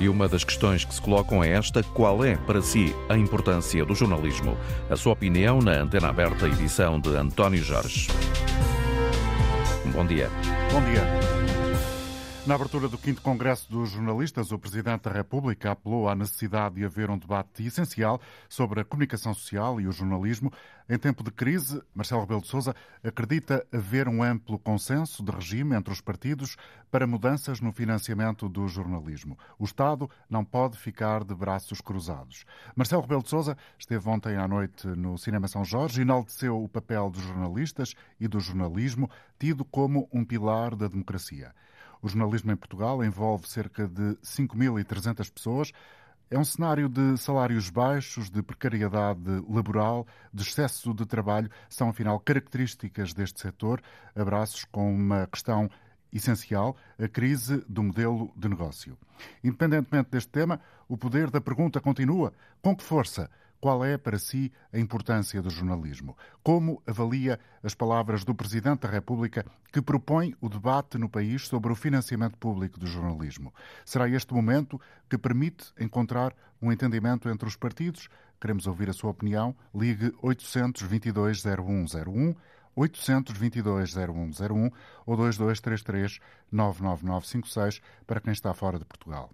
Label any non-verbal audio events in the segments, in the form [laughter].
E uma das questões que se colocam é esta: qual é, para si, a importância do jornalismo? A sua opinião na antena aberta, edição de António Jorge. Bom dia. Bom dia. Na abertura do 5 Congresso dos Jornalistas, o Presidente da República apelou à necessidade de haver um debate essencial sobre a comunicação social e o jornalismo. Em tempo de crise, Marcelo Rebelo de Sousa acredita haver um amplo consenso de regime entre os partidos para mudanças no financiamento do jornalismo. O Estado não pode ficar de braços cruzados. Marcelo Rebelo de Sousa esteve ontem à noite no Cinema São Jorge e enalteceu o papel dos jornalistas e do jornalismo, tido como um pilar da democracia. O jornalismo em Portugal envolve cerca de 5.300 pessoas. É um cenário de salários baixos, de precariedade laboral, de excesso de trabalho. São, afinal, características deste setor. Abraços com uma questão essencial, a crise do modelo de negócio. Independentemente deste tema, o poder da pergunta continua. Com que força? Qual é, para si, a importância do jornalismo? Como avalia as palavras do Presidente da República que propõe o debate no país sobre o financiamento público do jornalismo? Será este momento que permite encontrar um entendimento entre os partidos? Queremos ouvir a sua opinião. Ligue 822 0101 822-0101 ou 2233-99956 para quem está fora de Portugal.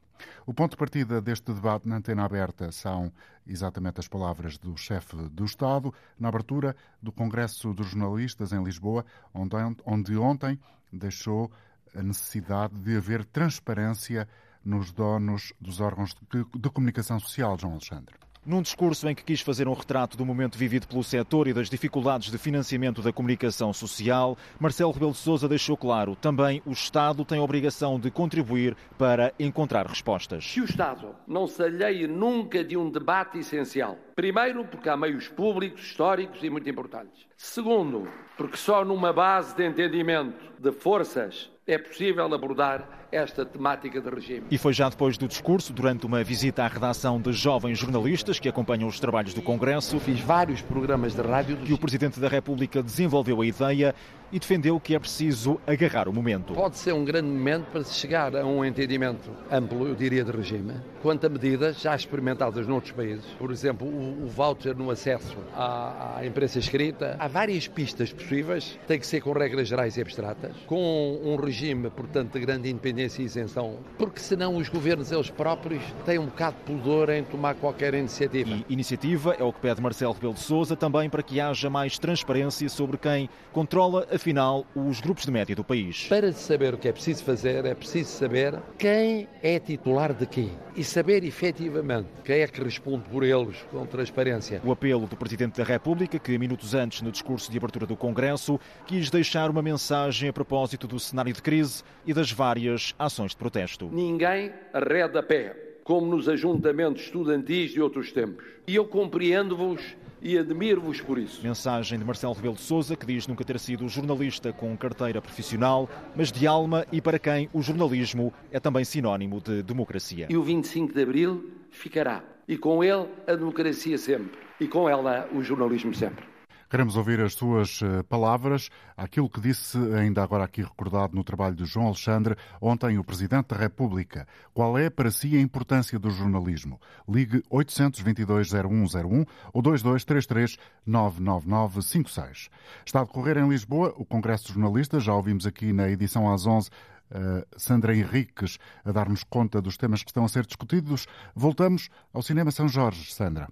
O ponto de partida deste debate na antena aberta são exatamente as palavras do chefe do Estado na abertura do Congresso dos Jornalistas em Lisboa, onde, onde ontem deixou a necessidade de haver transparência nos donos dos órgãos de, de comunicação social, João Alexandre. Num discurso em que quis fazer um retrato do momento vivido pelo setor e das dificuldades de financiamento da comunicação social, Marcelo Rebelo de Sousa deixou claro também o Estado tem a obrigação de contribuir para encontrar respostas. Que o Estado não se alheie nunca de um debate essencial. Primeiro, porque há meios públicos, históricos e muito importantes. Segundo, porque só numa base de entendimento de forças é possível abordar esta temática de regime. E foi já depois do discurso, durante uma visita à redação de jovens jornalistas que acompanham os trabalhos do Congresso, fiz vários programas de rádio, que o Presidente da República desenvolveu a ideia e defendeu que é preciso agarrar o momento. Pode ser um grande momento para se chegar a um entendimento amplo, eu diria, de regime, quanto a medidas já experimentadas noutros países. Por exemplo, o, o voucher no acesso à, à, imprensa escrita. Há várias pistas possíveis, tem que ser com regras gerais e abstratas, com um regime, portanto, de grande independência e isenção, porque senão os governos, eles próprios, têm um bocado de pudor em tomar qualquer iniciativa. E iniciativa é o que pede Marcelo Rebelo de Sousa, também para que haja mais transparência sobre quem controla afinal, os grupos de média do país. Para saber o que é preciso fazer, é preciso saber quem é titular de quê e saber efetivamente quem é que responde por eles com transparência. O apelo do Presidente da República, que minutos antes, no discurso de abertura do Congresso, quis deixar uma mensagem a propósito do cenário de crise e das várias ações de protesto. Ninguém arreda pé, como nos ajuntamentos estudantis de outros tempos. E eu compreendo-vos e admiro-vos por isso. Mensagem de Marcelo Rebelo de Sousa, que diz nunca ter sido jornalista com carteira profissional, mas de alma e para quem o jornalismo é também sinónimo de democracia. E o 25 de Abril ficará. E com ele a democracia sempre. E com ela o jornalismo sempre. Queremos ouvir as suas eh, palavras, aquilo que disse, ainda agora aqui recordado no trabalho de João Alexandre, ontem o Presidente da República. Qual é para si a importância do jornalismo? Ligue 822-0101 ou 2233-99956. Está a decorrer em Lisboa o Congresso de Jornalistas, já ouvimos aqui na edição às 11 Uh, Sandra Henriques a dar-nos conta dos temas que estão a ser discutidos. Voltamos ao Cinema São Jorge, Sandra.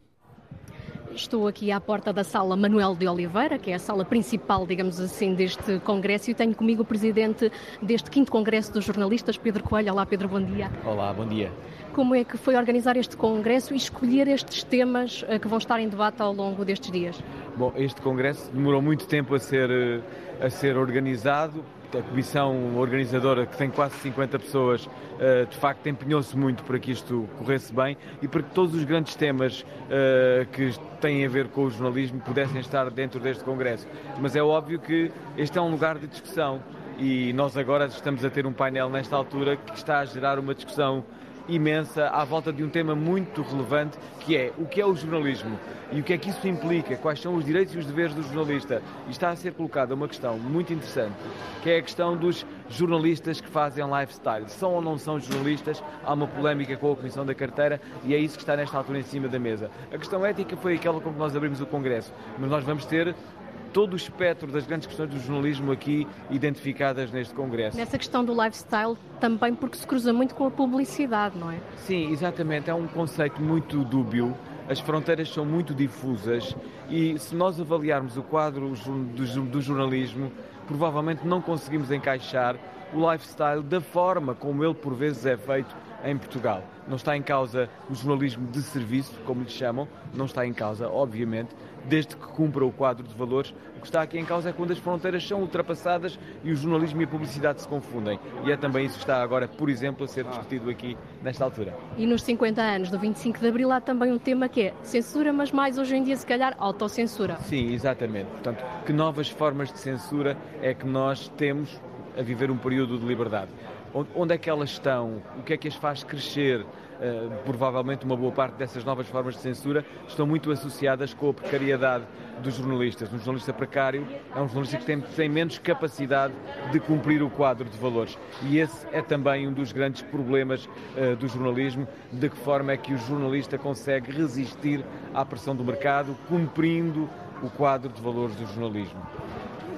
Estou aqui à porta da sala Manuel de Oliveira, que é a sala principal, digamos assim, deste congresso, e tenho comigo o presidente deste quinto congresso dos jornalistas, Pedro Coelho. Olá, Pedro, bom dia. Olá, bom dia. Como é que foi organizar este congresso e escolher estes temas eh, que vão estar em debate ao longo destes dias? Bom, este congresso demorou muito tempo a ser, eh, a ser organizado a comissão organizadora, que tem quase 50 pessoas, eh, de facto empenhou-se muito para que isto corresse bem e para que todos os grandes temas eh, que têm a ver com o jornalismo pudessem estar dentro deste Congresso. Mas é óbvio que este é um lugar de discussão e nós agora estamos a ter um painel nesta altura que está a gerar uma discussão imensa à volta de um tema muito relevante que é o que é o jornalismo e o que é que isso implica, quais são os direitos e os deveres do jornalista. E está a ser colocada uma questão muito interessante, que é a questão dos jornalistas que fazem lifestyle. São ou não são jornalistas? Há uma polémica com a Comissão da Carteira e é isso que está nesta altura em cima da mesa. A questão ética foi aquela com que nós abrimos o Congresso, mas nós vamos ter todo o espectro das grandes questões do jornalismo aqui identificadas neste Congresso. Nessa questão do lifestyle, também porque se cruza muito com a publicidade, não é? Sim, exatamente. É um conceito muito dúbio. As fronteiras são muito difusas e se nós avaliarmos o quadro do jornalismo, provavelmente não conseguimos encaixar o lifestyle da forma como ele por vezes é feito em Portugal. Não está em causa o jornalismo de serviço, como lhe chamam, não está em causa, obviamente, desde que cumpra o quadro de valores. O que está aqui em causa é quando as fronteiras são ultrapassadas e o jornalismo e a publicidade se confundem. E é também isso que está agora, por exemplo, a ser discutido aqui nesta altura. E nos 50 anos do 25 de Abril há também um tema que é censura, mas mais hoje em dia, se calhar, autocensura. Sim, exatamente. Portanto, que novas formas de censura é que nós temos a viver um período de liberdade? Onde é que elas estão? O que é que as faz crescer? Uh, provavelmente uma boa parte dessas novas formas de censura estão muito associadas com a precariedade dos jornalistas. Um jornalista precário é um jornalista que tem, tem, menos capacidade de cumprir o quadro de valores. E esse é também um dos grandes problemas uh, do jornalismo, de que forma é que o jornalista consegue resistir à pressão do mercado, cumprindo o quadro de valores do jornalismo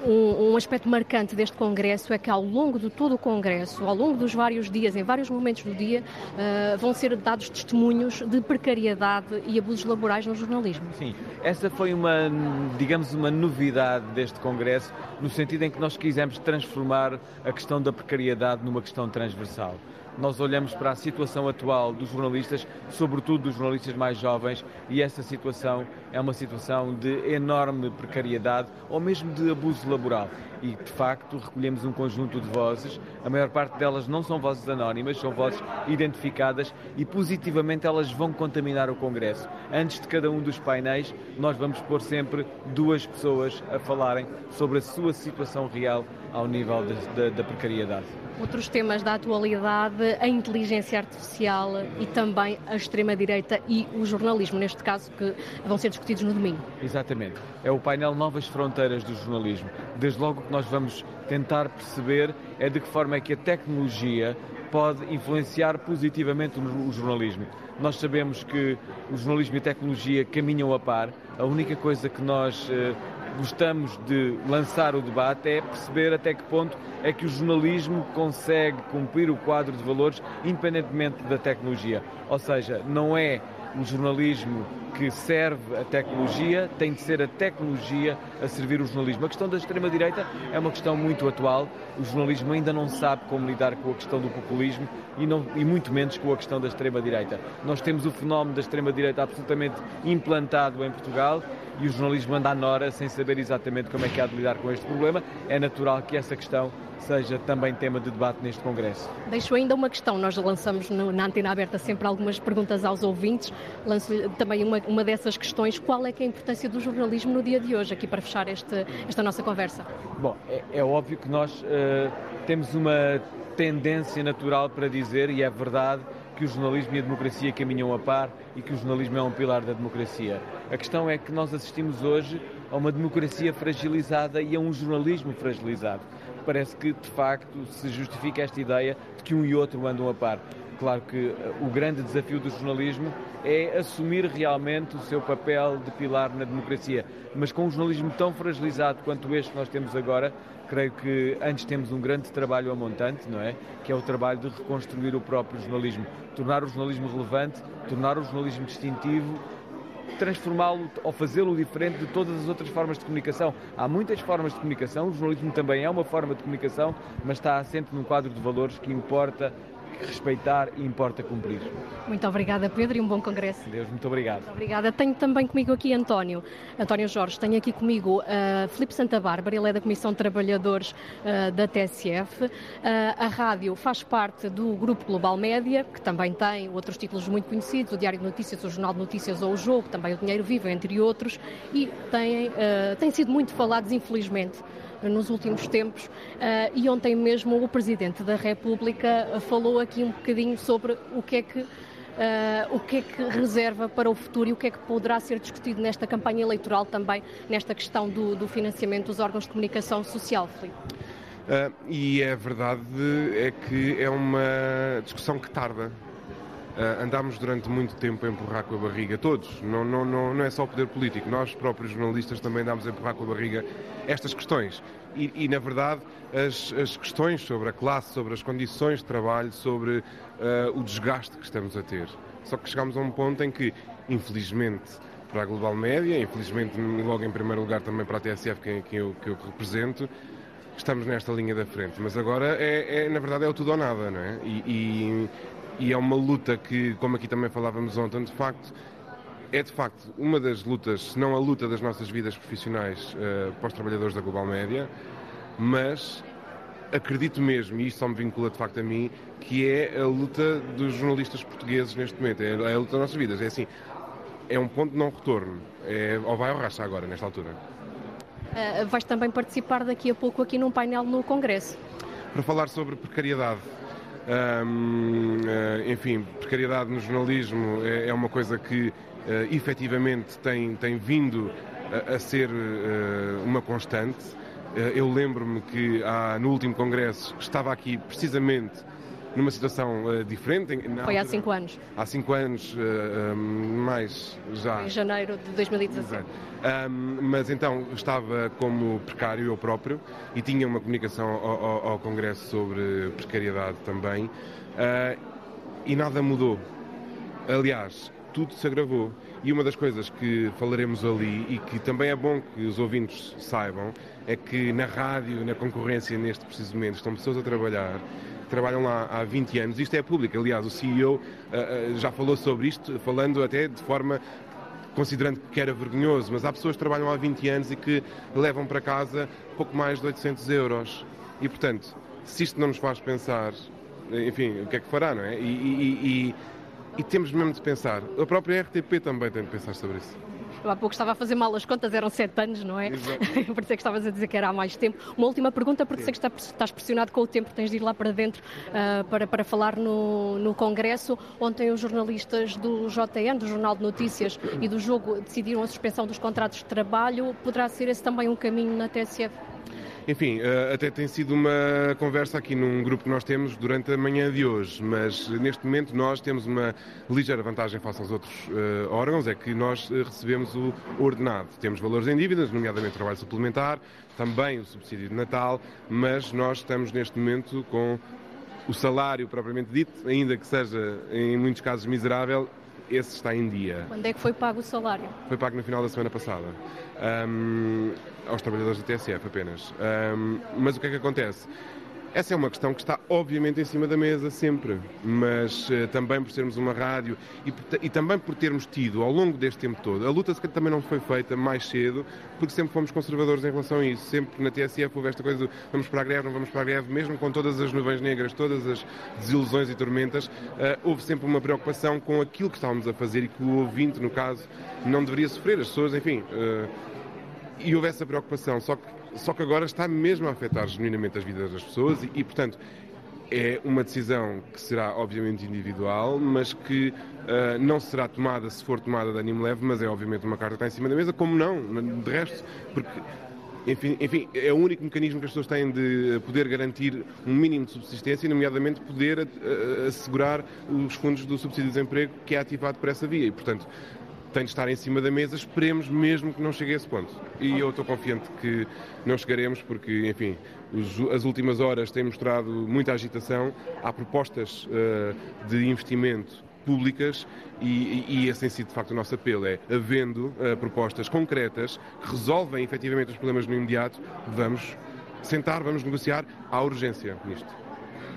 um, um, aspecto marcante deste Congresso é que ao longo de todo o Congresso, ao longo dos vários dias, em vários momentos do dia, uh, vão ser dados testemunhos de precariedade e abusos laborais no jornalismo. Sim, essa foi uma, digamos, uma novidade deste Congresso, no sentido em que nós quisemos transformar a questão da precariedade numa questão transversal nós olhamos para a situação atual dos jornalistas, sobretudo dos jornalistas mais jovens, e essa situação é uma situação de enorme precariedade ou mesmo de abuso laboral. E, de facto, recolhemos um conjunto de vozes, a maior parte delas não são vozes anónimas, são vozes identificadas e positivamente elas vão contaminar o Congresso. Antes de cada um dos painéis, nós vamos pôr sempre duas pessoas a falarem sobre a sua situação real ao nível da precariedade. Outros temas da atualidade, a inteligência artificial e também a extrema-direita e o jornalismo, neste caso, que vão ser discutidos no domingo. Exatamente. É o painel Novas Fronteiras do Jornalismo. Desde logo que nós vamos tentar perceber é de que forma é que a tecnologia pode influenciar positivamente o jornalismo. Nós sabemos que o jornalismo e a tecnologia caminham a par. A única coisa que nós eh, gostamos de lançar o debate é perceber até que ponto é que o jornalismo consegue cumprir o quadro de valores independentemente da tecnologia. Ou seja, não é o jornalismo que serve a tecnologia, tem de ser a tecnologia a servir o jornalismo. A questão da extrema-direita é uma questão muito atual. O jornalismo ainda não sabe como lidar com a questão do populismo e, não, e muito menos com a questão da extrema-direita. Nós temos o fenómeno da extrema-direita absolutamente implantado em Portugal e o jornalismo anda à nora sem saber exatamente como é que há de lidar com este problema. É natural que essa questão seja também tema de debate neste Congresso. Deixo ainda uma questão. Nós lançamos no, na Antena Aberta sempre algumas perguntas aos ouvintes. Lanço também uma, uma dessas questões. Qual é, que é a importância do jornalismo no dia de hoje, aqui para fechar este, esta nossa conversa? Bom, é, é óbvio que nós uh, temos uma tendência natural para dizer, e é verdade, que o jornalismo e a democracia caminham a par e que o jornalismo é um pilar da democracia. A questão é que nós assistimos hoje a uma democracia fragilizada e a um jornalismo fragilizado. Parece que, de facto, se justifica esta ideia de que um e outro andam a par. Claro que eh, o grande desafio do jornalismo é assumir realmente o seu papel de pilar na democracia. Mas com um jornalismo tão fragilizado quanto este que nós temos agora, creio que antes temos um grande trabalho a montante, não é? Que é o trabalho de reconstruir o próprio jornalismo, tornar o jornalismo relevante, tornar o jornalismo distintivo transformá-lo ou fazê-lo diferente de todas as outras formas de comunicação. Há muitas formas de comunicação, o jornalismo também é uma forma de comunicação, mas está assente num quadro de valores que importa respeitar e importa cumprir. Muito obrigada, Pedro, e um bom congresso. Deus, muito obrigado. Muito obrigada. Tenho também comigo aqui António, António Jorge, tenho aqui comigo uh, Filipe Santa Bárbara, ele é da Comissão de Trabalhadores uh, da TSF. Uh, a rádio faz parte do Grupo Global Média, que também tem outros títulos muito conhecidos, o Diário de Notícias, o Jornal de Notícias ou o Jogo, também o Dinheiro Vivo, entre outros, e têm, uh, têm sido muito falados, infelizmente, nos últimos tempos e ontem mesmo o Presidente da República falou aqui um bocadinho sobre o que é que Uh, o que é que reserva para o futuro e o que é que poderá ser discutido nesta campanha eleitoral também, nesta questão do, do financiamento dos órgãos de comunicação social, Filipe? Uh, e é verdade é que é uma discussão que tarda. Uh, andámos durante muito tempo a empurrar com a barriga, todos, não, não, não, não é só o poder político, nós próprios jornalistas também andámos a empurrar com a barriga estas questões. E, e na verdade, as, as, questões sobre a classe, sobre as condições de trabalho, sobre uh, o desgaste que estamos a ter. Só que chegámos a um ponto em que, infelizmente, para a Global Média, infelizmente, logo em primeiro lugar também para a TSF, que, que, eu, que eu represento, estamos nesta linha da frente. Mas agora, é, é na verdade, é o tudo ou nada, não é? E, e, e é uma luta que, como aqui também falávamos ontem, de facto, é de facto uma das lutas, se não a luta das nossas vidas profissionais uh, para os trabalhadores da Global Média, mas acredito mesmo, e isto só me vincula de facto a mim, que é a luta dos jornalistas portugueses neste momento, é a luta das nossas vidas. É assim, é um ponto de não retorno, é, ou vai ou racha agora, nesta altura. Uh, vais também participar daqui a pouco aqui num painel no Congresso. Para falar sobre precariedade. Eh, enfim, precariedade no jornalismo é, é uma coisa que uh, efetivamente tem, tem vindo a, a ser uh, uma constante. Uh, eu lembro-me que há, no último congresso estava aqui precisamente numa situação uh, diferente. Foi há cinco anos. Há cinco anos, uh, mais já. Em janeiro de 2017. Um, mas então estava como precário eu próprio e tinha uma comunicação ao, ao, ao Congresso sobre precariedade também uh, e nada mudou. Aliás, tudo se agravou. E uma das coisas que falaremos ali e que também é bom que os ouvintes saibam é que na rádio, na concorrência neste preciso momento, estão pessoas a trabalhar trabalham lá há 20 anos. Isto é público, aliás, o CEO uh, uh, já falou sobre isto, falando até de forma considerando que era vergonhoso, mas há pessoas que trabalham há 20 anos e que levam para casa pouco mais de 800 euros. E, portanto, se isto não nos faz pensar, enfim, o que é que fará, não é? e, e, e e temos mesmo de pensar. A própria RTP também tem de pensar sobre isso. Eu há pouco estava a fazer mal as contas, eram sete anos, não é? Exato. [laughs] por isso é que estavas a dizer que era há mais tempo. Uma última pergunta, porque sei que estás pressionado com o tempo, tens de ir lá para dentro uh, para, para falar no, no Congresso. Ontem os jornalistas do JN, do Jornal de Notícias e do Jogo decidiram a suspensão dos contratos de trabalho. Poderá ser esse também um caminho na TSF? Enfim, eh, até tem sido uma conversa aqui num grupo que nós temos durante a manhã de hoje, mas neste momento nós temos uma ligeira vantagem face aos outros uh, órgãos, é que nós eh, recebemos o ordenado. Temos valores em dívidas, nomeadamente trabalho suplementar, também o subsídio de Natal, mas nós estamos neste momento com o salário propriamente dito, ainda que seja em muitos casos miserável, esse está em dia. Quando é que foi pago o salário? Foi pago no final da semana passada. Um, aos trabalhadores da TSF apenas. Um, mas o que é que acontece? Essa é uma questão que está obviamente em cima da mesa sempre, mas uh, também por sermos uma rádio e, e, também por termos tido ao longo deste tempo todo, a luta também não foi feita mais cedo, porque sempre fomos conservadores em relação a isso. Sempre na TSF houve esta coisa do vamos para a greve, não vamos para a greve, mesmo com todas as nuvens negras, todas as desilusões e tormentas, uh, houve sempre uma preocupação com aquilo que estávamos a fazer e que o ouvinte, no caso, não deveria sofrer. As pessoas, enfim. Uh, e houve essa preocupação, só que só que agora está mesmo a afetar genuinamente as vidas das pessoas e, e portanto, é uma decisão que será obviamente individual, mas que uh, não será tomada se for tomada de ânimo leve, mas é obviamente uma carta que está em cima da mesa, como não, de resto, porque enfim, enfim, é o único mecanismo que as pessoas têm de poder garantir um mínimo de subsistência, nomeadamente poder uh, assegurar os fundos do subsídio de desemprego que é ativado por essa via. E, portanto, tem de estar em cima da mesa. Esperemos mesmo que não chegue a esse ponto. E eu estou confiante que não chegaremos, porque, enfim, os, as últimas horas têm mostrado muita agitação. Há propostas uh, de investimento públicas e, e, esse tem sido de facto o nosso apelo, é havendo uh, propostas concretas que resolvem efetivamente os problemas no imediato, vamos sentar, vamos negociar, há urgência nisto.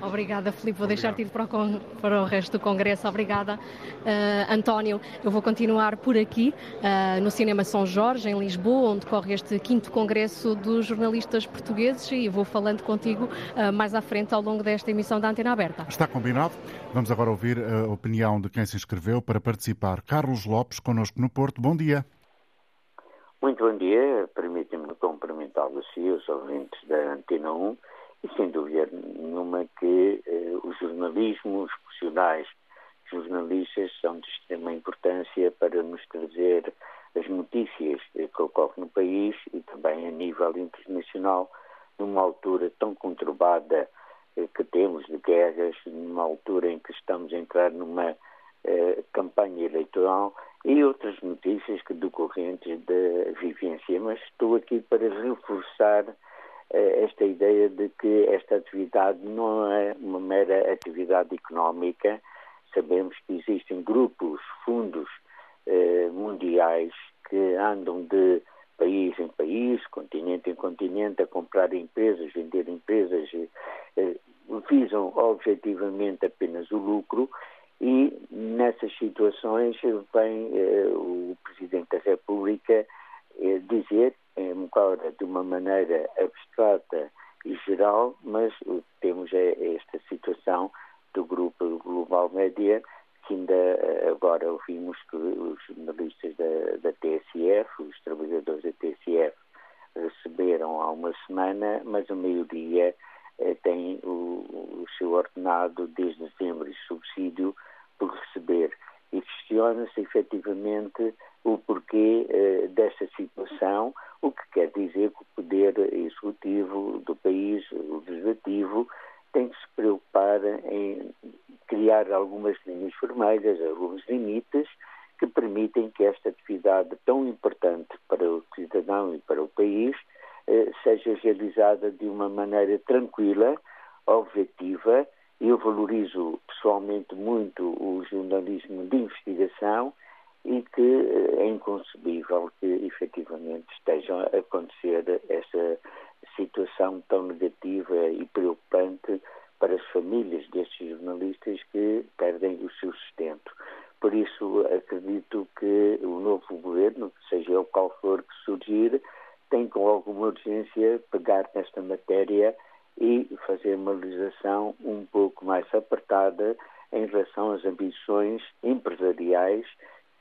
Obrigada, Filipe. Vou deixar-te ir para o, para o, resto do Congresso. Obrigada, uh, António. Eu vou continuar por aqui, uh, no Cinema São Jorge, em Lisboa, onde corre este quinto Congresso dos Jornalistas Portugueses e vou falando contigo uh, mais à frente ao longo desta emissão da Antena Aberta. Está combinado. Vamos agora ouvir a opinião de quem se inscreveu para participar. Carlos Lopes, connosco no Porto. Bom dia. Muito bom dia, permitem-me cumprimentá-los e os ouvintes da Antena 1 e sem dúvida nenhuma que eh, o jornalismo, os profissionais jornalistas são de extrema importância para nos trazer as notícias que ocorrem no país e também a nível internacional, numa altura tão conturbada eh, que temos de guerras, numa altura em que estamos a entrar numa eh, campanha eleitoral e outras notícias que decorrentes da vivência. Mas estou aqui para reforçar eh, esta ideia de que esta atividade não é uma mera atividade económica. Sabemos que existem grupos, fundos eh, mundiais que andam de país em país, continente em continente, a comprar empresas, vender empresas, eh, visam objetivamente apenas o lucro e nessas situações vem eh, o Presidente da República eh, dizer, embora de uma maneira abstrata e geral, mas o que temos é esta situação do grupo Global Média que ainda eh, agora ouvimos que os jornalistas da, da TSF, os trabalhadores da TSF, receberam há uma semana, mas a maioria eh, tem o, o, seu ordenado desde dezembro e subsídio por receber. E questiona-se efetivamente o porquê eh, desta situação, o que quer dizer que o poder executivo do país, o legislativo, tem que se preocupar em criar algumas linhas vermelhas, alguns limites que permitem que esta atividade tão importante para o cidadão e para o país eh, seja realizada de uma maneira tranquila, objetiva. Eu valorizo pessoalmente muito o jornalismo de investigação e que eh, é inconcebível que efetivamente esteja a acontecer essa situação tão negativa e preocupante para as famílias destes jornalistas que perdem o seu sustento. Por isso, acredito que o novo governo, seja o qual for que surgir, tem com alguma urgência pegar nesta matéria e fazer uma legislação um pouco mais apertada em relação às ambições empresariais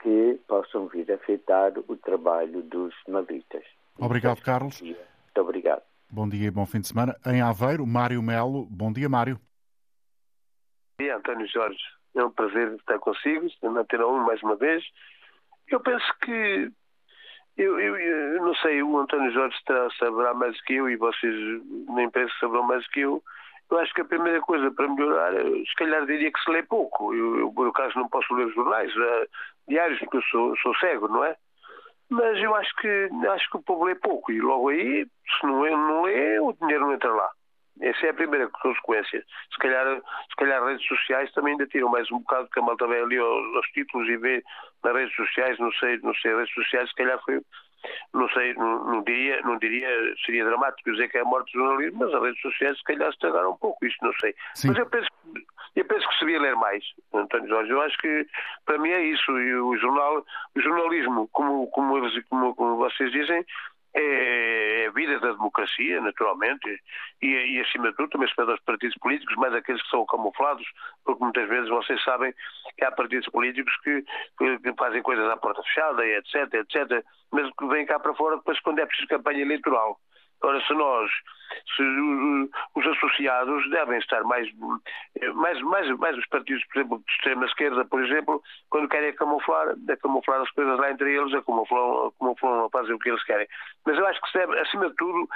que possam vir a afetar o trabalho dos jornalistas. Obrigado, Carlos. Muito obrigado. Bom dia e bom fim de semana. Em Aveiro, Mário Melo. Bom dia, Mário. Bom dia, António Jorge. É um prazer estar consigo, na Antena 1 mais uma vez. Eu penso que, eu, eu, eu, não sei, o António Jorge terá, saberá mais que eu e vocês na imprensa saberão mais que eu. Eu acho que a primeira coisa para melhorar, se calhar diria que se lê pouco. Eu, eu por acaso, não posso ler jornais uh, diários porque eu sou, sou cego, não é? Mas eu acho que acho que o povo lê pouco e logo aí, se não, não lê, o dinheiro não entra lá. Essa é a primeira consequência. Se calhar, se calhar redes sociais também ainda tiram mais um bocado, porque a malta vem ali aos, aos títulos e vê nas redes sociais, não sei, não sei, redes sociais se calhar foi, não sei, não, não, diria, não diria, seria dramático dizer que é a morte do jornalismo, mas as redes sociais se calhar estragaram um pouco, isto não sei. Sim. Mas eu penso, eu penso que seria ler mais, António Jorge. Eu acho que para mim é isso. E o jornal, o jornalismo, como, como, como, como vocês dizem, é, é a vida da democracia, naturalmente, e, e, acima de tudo também se pede aos partidos políticos, mais aqueles que são camuflados, porque muitas vezes vocês sabem que há partidos políticos que, que fazem coisas à porta fechada, etc, etc, mas que vêm cá para fora depois quando é preciso campanha eleitoral. Ora, se nós, se os associados devem estar mais, mais, mais, mais os partidos, por exemplo, de extrema-esquerda, por exemplo, quando querem camuflar, é camuflar as coisas lá entre eles, a camuflam, camuflam a fazer o que eles querem. Mas eu acho que se deve, acima de tudo,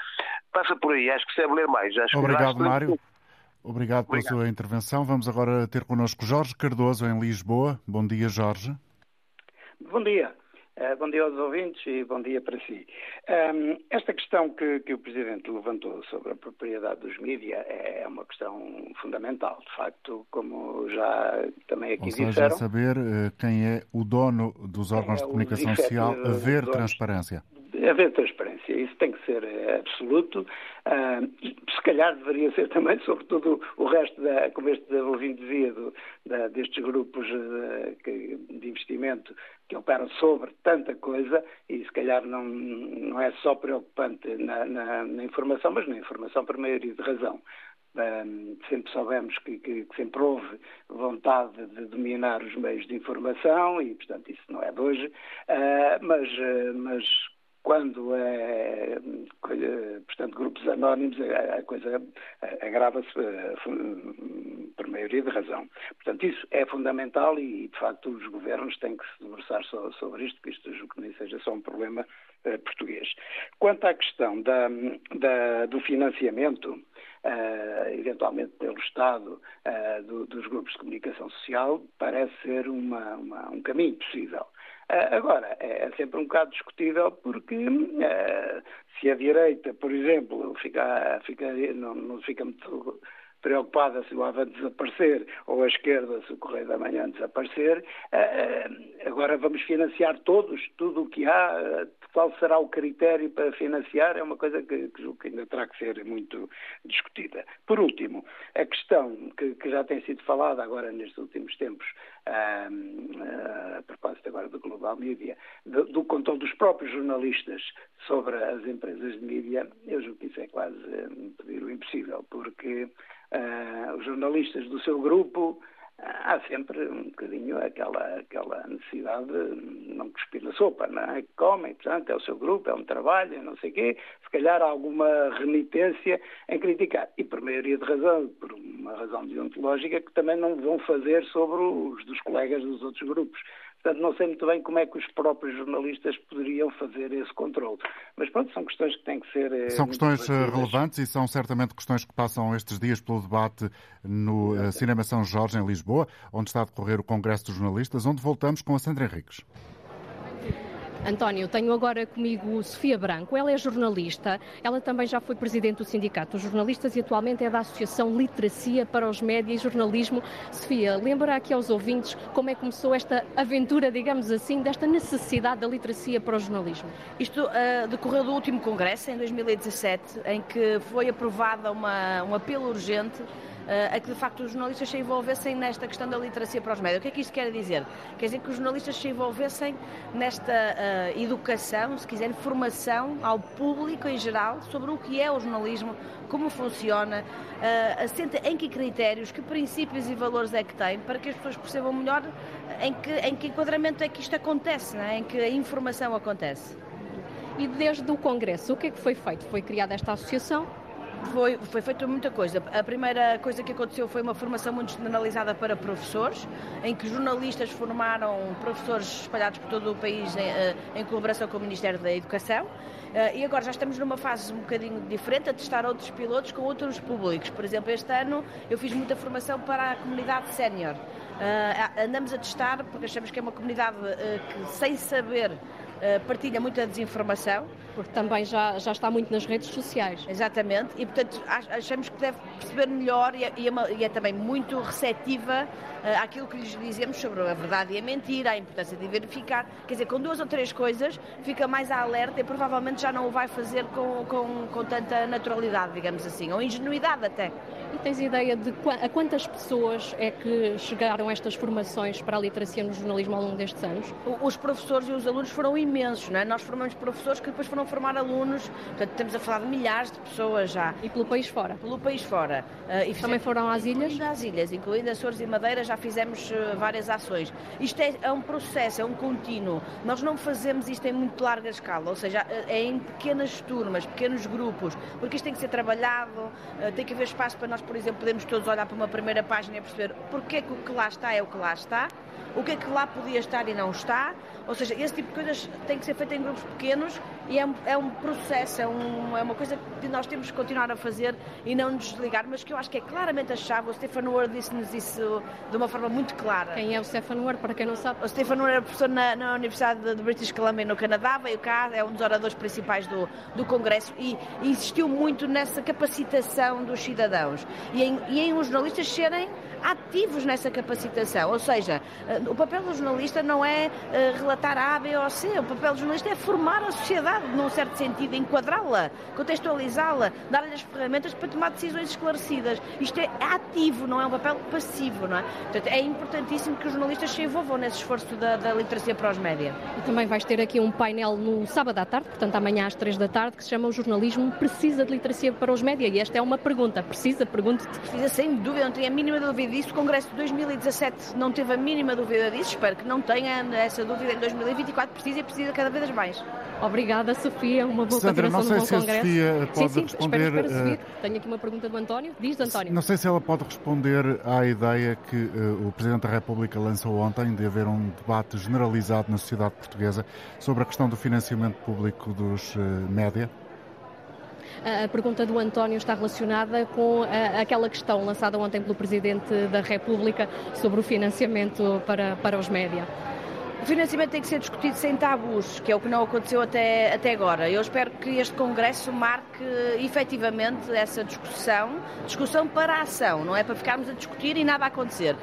passa por aí, acho que se deve ler mais. Acho Obrigado, que, Mário. Obrigado pela Obrigado. sua intervenção. Vamos agora ter connosco Jorge Cardoso, em Lisboa. Bom dia, Jorge. Bom dia. Uh, bom dia aos ouvintes e bom dia para si. Um, esta questão que, que, o Presidente levantou sobre a propriedade dos mídias é uma questão fundamental. De facto, como já também aqui Ou seja, disseram... saber uh, quem é o dono dos órgãos é de comunicação social, haver transparência haver transparência. Isso tem que ser eh, absoluto. Uh, se calhar deveria ser também, [laughs] sobretudo, o resto, da, como este ouvinte dizia, do, da, destes grupos uh, que, de investimento que operam sobre tanta coisa e se calhar não, não é só preocupante na, na, na informação, mas na informação por maioria de razão. Um, sempre soubemos que, que, que, sempre houve vontade de dominar os meios de informação e, portanto, isso não é de hoje, uh, mas, uh, mas quando é, portanto, grupos anónimos, a coisa agrava-se eh, por maioria de razão. Portanto, isso é fundamental e, de facto, os governos têm que se debruçar sobre isto, que isto julgo que nem seja só um problema uh, português. Quanto à questão da, da, do financiamento, uh, eventualmente pelo Estado, uh, do, dos grupos de comunicação social, parece ser uma, uma, um caminho possível. Uh, agora, é, é sempre um bocado discutível porque se a direita, por exemplo, fica, fica, não, não fica muito preocupada se o Avante desaparecer ou a esquerda se o Correio da Manhã desaparecer. Agora vamos financiar todos, tudo o que há, qual será o critério para financiar, é uma coisa que, que ainda terá que ser muito discutida. Por último, a questão que, que já tem sido falada agora nestes últimos tempos, a propósito agora do Global Media, do, do controle dos próprios jornalistas sobre as empresas de mídia, eu julgo que isso é quase pedir o impossível, porque uh, os jornalistas do seu grupo há sempre um bocadinho aquela, aquela necessidade de não cuspir na sopa, não é? Comem, portanto, é o seu grupo, é um trabalho, não sei o quê, se calhar há alguma renitência em criticar. E por maioria de razão, por uma razão deontológica, que também não vão fazer sobre os dos colegas dos outros grupos. Portanto, não sei muito bem como é que os próprios jornalistas poderiam fazer esse controle. Mas pronto, são questões que têm que ser. Eh, são questões eh, relevantes e são certamente questões que passam estes dias pelo debate no eh, Cinema São Jorge, em Lisboa, onde está a decorrer o Congresso dos Jornalistas, onde voltamos com a Sandra Henriques. António, tenho agora comigo Sofia Branco. Ela é jornalista, ela também já foi presidente do Sindicato dos Jornalistas e atualmente é da Associação Literacia para os Média e Jornalismo. Sofia, lembra aqui aos ouvintes como é que começou esta aventura, digamos assim, desta necessidade da literacia para o jornalismo? Isto uh, decorreu do último congresso, em 2017, em que foi aprovada uma, um apelo urgente a que de facto os jornalistas se envolvessem nesta questão da literacia para os médios. O que é que isto quer dizer? Quer dizer que os jornalistas se envolvessem nesta uh, educação, se quiserem, formação ao público em geral sobre o que é o jornalismo, como funciona, uh, assenta em que critérios, que princípios e valores é que tem, para que as pessoas percebam melhor em que, em que enquadramento é que isto acontece, é? em que a informação acontece. E desde o Congresso, o que é que foi feito? Foi criada esta associação? Foi, foi feita muita coisa. A primeira coisa que aconteceu foi uma formação muito generalizada para professores, em que jornalistas formaram professores espalhados por todo o país em, eh, em colaboração com o Ministério da Educação. Uh, e agora já estamos numa fase um bocadinho diferente, a testar outros pilotos com outros públicos. Por exemplo, este ano eu fiz muita formação para a comunidade sénior. Uh, andamos a testar porque achamos que é uma comunidade que, sem saber eh, partilha muita desinformação. Porque também já, já está muito nas redes sociais. Exatamente, e portanto achamos que deve perceber melhor e é, e é, e é também muito receptiva uh, àquilo que lhes dizemos sobre a verdade e a mentira, a importância de verificar. Quer dizer, com duas ou três coisas fica mais alerta e provavelmente já não o vai fazer com, com, com tanta naturalidade, digamos assim, ou ingenuidade até. E tens ideia de a quantas pessoas é que chegaram estas formações para a literacia no jornalismo ao longo destes anos? Os professores e os alunos foram imensos, não é? Nós formamos professores que depois foram formar alunos, portanto estamos a falar de milhares de pessoas já. E pelo país fora? Pelo país fora. Uh, e Também foram às ilhas? Às ilhas, incluindo Açores e Madeira, já fizemos uh, várias ações. Isto é, é, um processo, é um contínuo. Nós não fazemos isto em muito larga escala, ou seja, é em pequenas turmas, pequenos grupos, porque isto tem que ser trabalhado, uh, tem que haver espaço para nós por exemplo, podemos todos olhar para uma primeira página e perceber porque que o que lá está é o que lá está, o que é que lá podia estar e não está, ou seja, esse tipo de coisas tem que ser feito em grupos pequenos e é um, é um processo, é, um, é, uma coisa que nós temos que continuar a fazer e não nos desligar, mas que eu acho que é claramente a chave. O Stephen Ward disse-nos isso de uma forma muito clara. Quem é o Stephen Ward, para quem não sabe? O Stephen Ward é professor na, na Universidade de British Columbia, no Canadá, veio cá, é um dos oradores principais do, do Congresso e, e insistiu muito nessa capacitação dos cidadãos e em, e em os jornalistas serem ativos nessa capacitação. Ou seja, eh, o papel do jornalista não é eh, relatar A, B ou C, o papel do jornalista é formar a sociedade, num certo sentido, enquadrá-la, contextualizá-la, dar-lhe as ferramentas para tomar decisões esclarecidas. Isto é ativo, não é um papel passivo, não é? Portanto, é importantíssimo que os jornalistas se envolvam nesse esforço da, da literacia para os média. E também vais ter aqui um painel no sábado à tarde, portanto amanhã às três da tarde, que se chama O Jornalismo Precisa de Literacia para os Média. E esta é uma pergunta. Precisa? Pergunto-te. Precisa, sem dúvida, não tenho a mínima dúvida disso. O Congresso de 2017 não teve a mínima dúvida disso. Espero que não tenha essa dúvida em 2024. Precisa e precisa cada vez mais. Obrigada. Sofia. Uma boa Sandra, não sei do bom se a congresso. Sofia pode sim, sim, responder. Espera seguir. uh, Tenho aqui uma pergunta do António. Diz, António. Não sei se ela pode responder à ideia que uh, o Presidente da República lançou ontem de haver um debate generalizado na sociedade portuguesa sobre a questão do financiamento público dos uh, média. A pergunta do António está relacionada com aquela questão lançada ontem pelo Presidente da República sobre o financiamento para, para os média. O financiamento tem que ser discutido sem tabus, que é o que não aconteceu até, até agora. Eu espero que este Congresso marque efetivamente essa discussão, discussão para a ação, não é para ficarmos a discutir e nada a acontecer.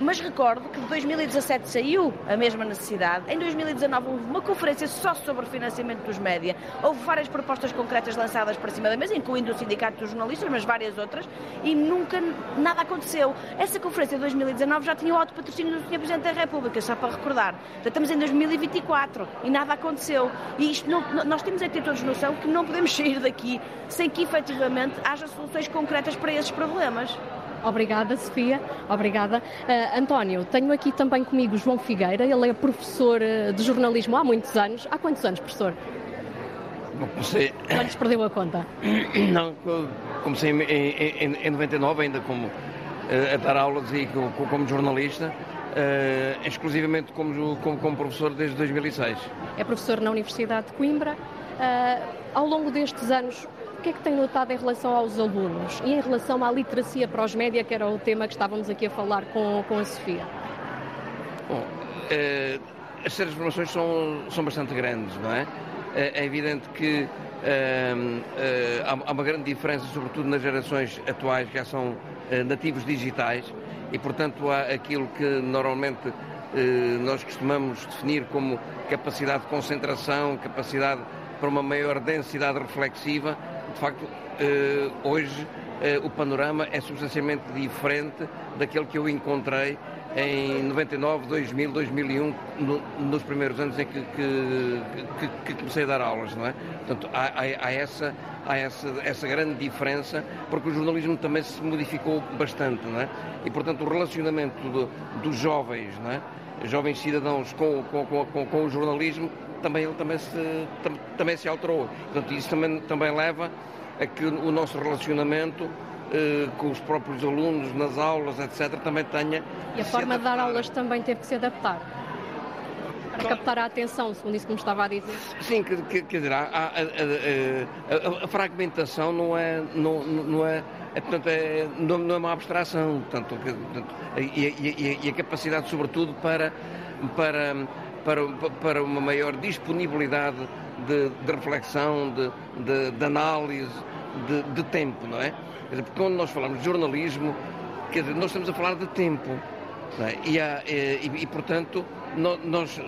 Mas recordo que de 2017 saiu a mesma necessidade. Em 2019 houve uma conferência só sobre o financiamento dos média. Houve várias propostas concretas lançadas para cima da mesa, incluindo o Sindicato dos Jornalistas, mas várias outras, e nunca nada aconteceu. Essa conferência de 2019 já tinha o alto patrocínio do Sr. Presidente da República, só para recordar. Já estamos em 2024 e nada aconteceu. E isto não, nós temos a ter todos noção que não podemos [laughs] sair daqui sem que efetivamente haja soluções concretas para esses problemas. Obrigada, Sofia. Obrigada. Uh, António, tenho aqui também comigo João Figueira. Ele é professor de jornalismo há muitos anos. Há quantos anos, professor? Bom, comecei... Não lhes perdeu a conta? [coughs] Não, comecei em, em, em 99 ainda como, uh, a dar aulas e como, jornalista. Uh, exclusivamente como, como, como, professor desde 2006. É professor na Universidade de Coimbra. ao longo destes anos, que é que tem notado em relação aos alunos e em relação à literacia para os média, que era o tema que estávamos aqui a falar com, com a Sofia? Bom, eh, as transformações são, são bastante grandes, não é? É evidente que eh, eh, há uma grande diferença, sobretudo nas gerações atuais, que já são nativos digitais, e portanto há aquilo que normalmente nós costumamos definir como capacidade de concentração, capacidade para uma maior densidade reflexiva, de facto, eh, hoje eh, o panorama é substancialmente diferente daquele que eu encontrei em 99, 2000, 2001, no, nos primeiros anos em que, que, que, que, comecei a dar aulas, não é? Portanto, há, há, há, essa, há essa, essa grande diferença, porque o jornalismo também se modificou bastante, não é? E, portanto, o relacionamento do, dos jovens, não é? Jovens cidadãos com, com, com, com o jornalismo também, ele também se, também se alterou. Portanto, isso também, também leva a que o nosso relacionamento eh, com os próprios alunos nas aulas, etc., também tenha. E a forma de dar aulas também teve que se adaptar. Para captar a atenção, segundo isso que me estava a dizer. Sim, quer, quer dizer, a, a, a, a, fragmentação não é, não, não é, é, portanto, é, não, não, é uma abstração, portanto e, e, e, a capacidade, sobretudo, para, para para, para uma maior disponibilidade de, de reflexão, de, de, de análise, de, tempo, não é? Porque quando nós falamos de jornalismo, quer dizer, nós estamos a falar de tempo. É? e, há, e, e, portanto, nós, eh,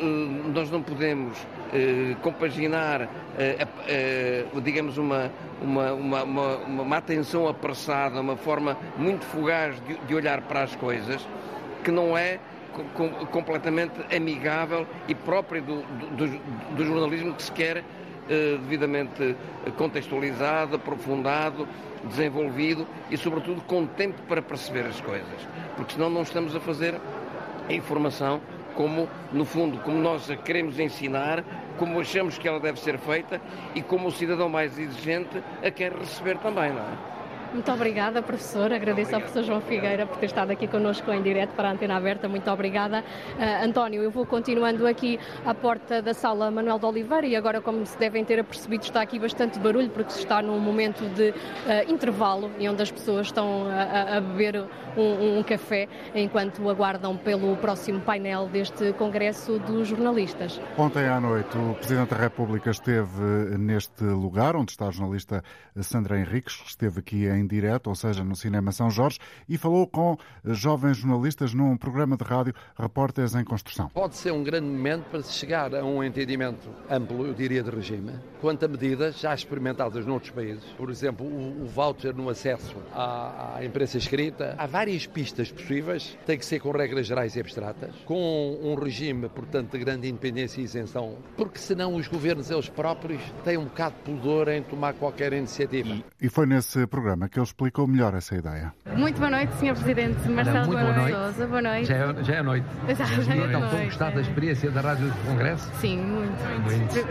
nós não podemos eh, compaginar, eh, digamos, uma, uma, uma, uma, uma atenção apressada, uma forma muito fugaz de, de olhar para as coisas, que não é com, completamente amigável e própria do, do, do jornalismo que se quer eh, devidamente contextualizado, aprofundado, desenvolvido e, sobretudo, com tempo para perceber as coisas. Porque senão não estamos a fazer a informação como, no fundo, como nós a queremos ensinar, como achamos que ela deve ser feita e como o cidadão mais exigente a quer receber também, não é? Muito obrigada, professor. Agradeço ao professor João Figueira por ter estado aqui connosco em direto para a Antena Aberta. Muito obrigada. Uh, António, eu vou continuando aqui à porta da sala Manuel de Oliveira e agora, como se devem ter apercebido, está aqui bastante barulho porque se está num momento de uh, intervalo e onde as pessoas estão a, a beber um, um, café enquanto aguardam pelo próximo painel deste Congresso dos Jornalistas. Ontem à noite, o Presidente da República esteve neste lugar, onde está a jornalista Sandra Henriques, que esteve aqui em direto, ou seja, no Cinema São Jorge, e falou com jovens jornalistas num programa de rádio Repórteres em Construção. Pode ser um grande momento para se chegar a um entendimento amplo, eu diria, de regime, quanto a medidas já experimentadas noutros países. Por exemplo, o, o voucher no acesso à, à imprensa escrita. Há várias pistas possíveis, tem que ser com regras gerais e abstratas, com um regime, portanto, de grande independência e isenção, porque senão os governos eles próprios têm um bocado de pudor em tomar qualquer iniciativa. E foi nesse programa que ele explicou melhor essa ideia. Muito boa noite, Sr. Presidente Marcelo Muito boa noite. Sousa. Boa noite. Já é, já é noite. Já, [laughs] já é então, noite. gostar da experiência da Rádio do Congresso? Sim, muito. Muito.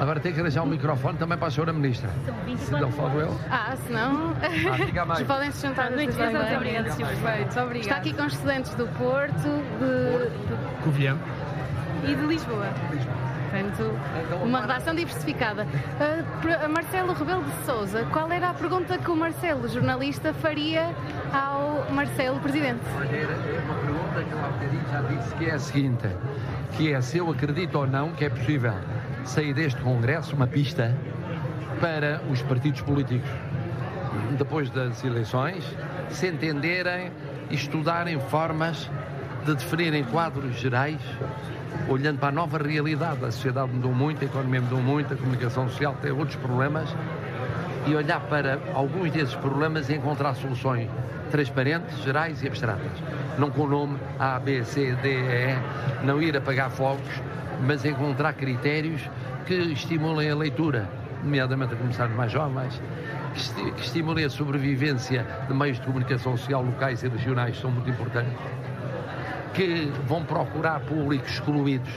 Agora tem que arranjar um microfone também para a senhora Ministra. Se não falo eu. Ah, se não. Ah. Vocês [laughs] podem se sentar Muito obrigada, Sr. Prefeito. Está aqui com os estudantes do Porto de, Covilhã. de- e de Lisboa. Portanto, uma redação diversificada. Per- Marcelo Rebelo de Souza, qual era a pergunta que o Marcelo, jornalista, faria ao Marcelo, presidente? É uma pergunta que eu há bocadinho já disse que é a seguinte, que é se eu acredito ou não que é possível sair deste Congresso uma pista para os partidos políticos, depois das eleições, se entenderem e estudarem formas de definirem quadros gerais, olhando para a nova realidade. A sociedade mudou muito, a economia mudou muito, a comunicação social tem outros problemas, e olhar para alguns desses problemas e encontrar soluções transparentes, gerais e abstratas. Não com o nome A, B, C, D, E, não ir apagar fogos, mas encontrar critérios que estimulem a leitura, nomeadamente a começar nos mais jovens, que, esti- que estimulem a sobrevivência de meios de comunicação social locais e regionais, são muito importantes, que vão procurar públicos excluídos,